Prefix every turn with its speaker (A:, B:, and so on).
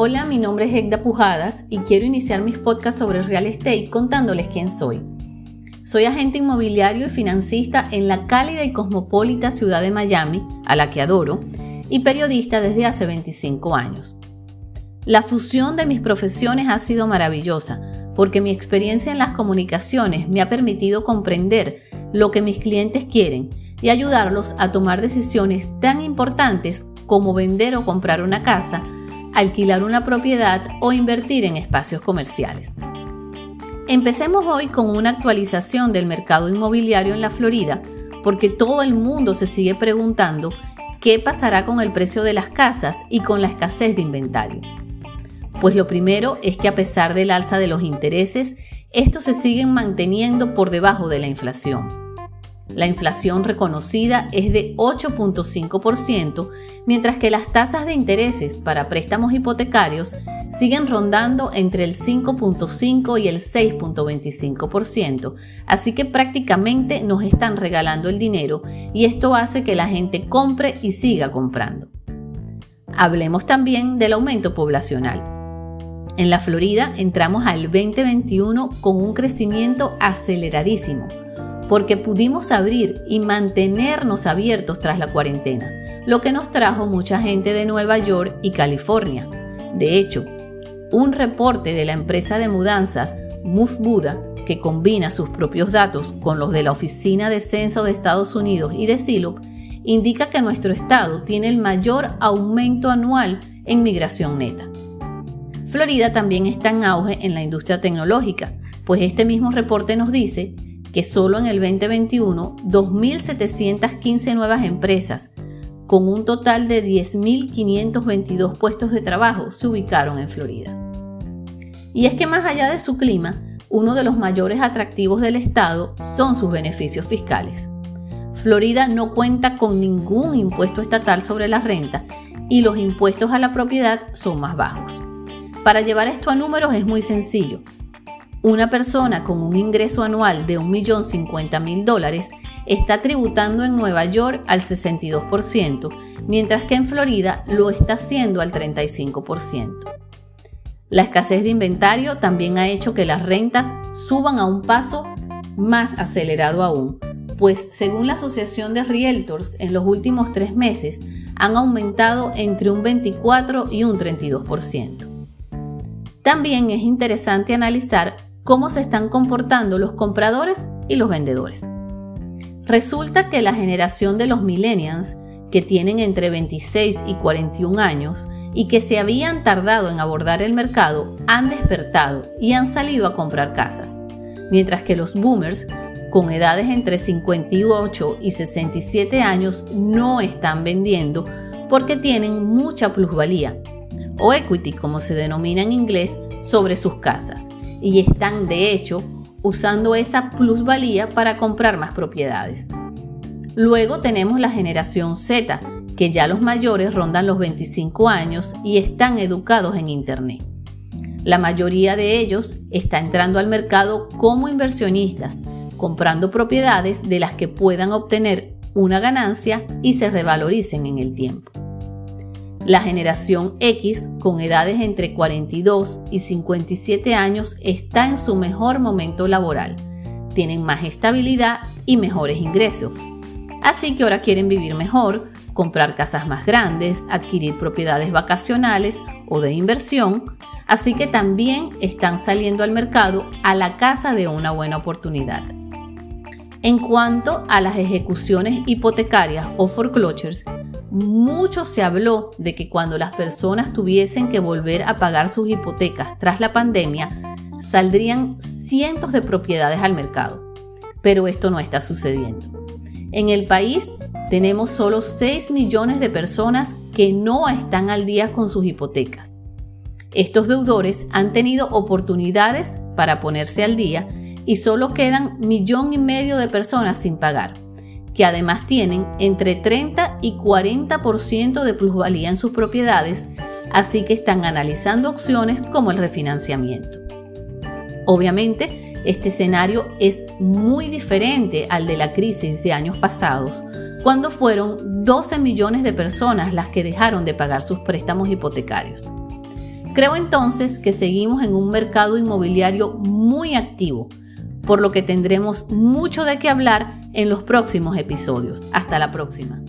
A: Hola, mi nombre es Egda Pujadas y quiero iniciar mis podcasts sobre real estate contándoles quién soy. Soy agente inmobiliario y financista en la cálida y cosmopolita ciudad de Miami, a la que adoro, y periodista desde hace 25 años. La fusión de mis profesiones ha sido maravillosa porque mi experiencia en las comunicaciones me ha permitido comprender lo que mis clientes quieren y ayudarlos a tomar decisiones tan importantes como vender o comprar una casa, alquilar una propiedad o invertir en espacios comerciales. Empecemos hoy con una actualización del mercado inmobiliario en la Florida, porque todo el mundo se sigue preguntando qué pasará con el precio de las casas y con la escasez de inventario. Pues lo primero es que a pesar del alza de los intereses, estos se siguen manteniendo por debajo de la inflación. La inflación reconocida es de 8.5%, mientras que las tasas de intereses para préstamos hipotecarios siguen rondando entre el 5.5 y el 6.25%, así que prácticamente nos están regalando el dinero y esto hace que la gente compre y siga comprando. Hablemos también del aumento poblacional. En la Florida entramos al 2021 con un crecimiento aceleradísimo porque pudimos abrir y mantenernos abiertos tras la cuarentena, lo que nos trajo mucha gente de Nueva York y California. De hecho, un reporte de la empresa de mudanzas Move Buda, que combina sus propios datos con los de la Oficina de Censo de Estados Unidos y de SILUP, indica que nuestro estado tiene el mayor aumento anual en migración neta. Florida también está en auge en la industria tecnológica, pues este mismo reporte nos dice que solo en el 2021 2.715 nuevas empresas con un total de 10.522 puestos de trabajo se ubicaron en Florida. Y es que más allá de su clima, uno de los mayores atractivos del estado son sus beneficios fiscales. Florida no cuenta con ningún impuesto estatal sobre la renta y los impuestos a la propiedad son más bajos. Para llevar esto a números es muy sencillo. Una persona con un ingreso anual de 1.050.000 dólares está tributando en Nueva York al 62%, mientras que en Florida lo está haciendo al 35%. La escasez de inventario también ha hecho que las rentas suban a un paso más acelerado aún, pues según la Asociación de Realtors, en los últimos tres meses han aumentado entre un 24 y un 32%. También es interesante analizar cómo se están comportando los compradores y los vendedores. Resulta que la generación de los millennials, que tienen entre 26 y 41 años y que se habían tardado en abordar el mercado, han despertado y han salido a comprar casas, mientras que los boomers, con edades entre 58 y 67 años, no están vendiendo porque tienen mucha plusvalía, o equity como se denomina en inglés, sobre sus casas y están de hecho usando esa plusvalía para comprar más propiedades. Luego tenemos la generación Z, que ya los mayores rondan los 25 años y están educados en Internet. La mayoría de ellos está entrando al mercado como inversionistas, comprando propiedades de las que puedan obtener una ganancia y se revaloricen en el tiempo. La generación X, con edades entre 42 y 57 años, está en su mejor momento laboral. Tienen más estabilidad y mejores ingresos. Así que ahora quieren vivir mejor, comprar casas más grandes, adquirir propiedades vacacionales o de inversión, así que también están saliendo al mercado a la casa de una buena oportunidad. En cuanto a las ejecuciones hipotecarias o foreclosures, mucho se habló de que cuando las personas tuviesen que volver a pagar sus hipotecas tras la pandemia, saldrían cientos de propiedades al mercado. Pero esto no está sucediendo. En el país tenemos solo 6 millones de personas que no están al día con sus hipotecas. Estos deudores han tenido oportunidades para ponerse al día y solo quedan millón y medio de personas sin pagar que además tienen entre 30 y 40% de plusvalía en sus propiedades, así que están analizando opciones como el refinanciamiento. Obviamente, este escenario es muy diferente al de la crisis de años pasados, cuando fueron 12 millones de personas las que dejaron de pagar sus préstamos hipotecarios. Creo entonces que seguimos en un mercado inmobiliario muy activo, por lo que tendremos mucho de qué hablar en los próximos episodios. Hasta la próxima.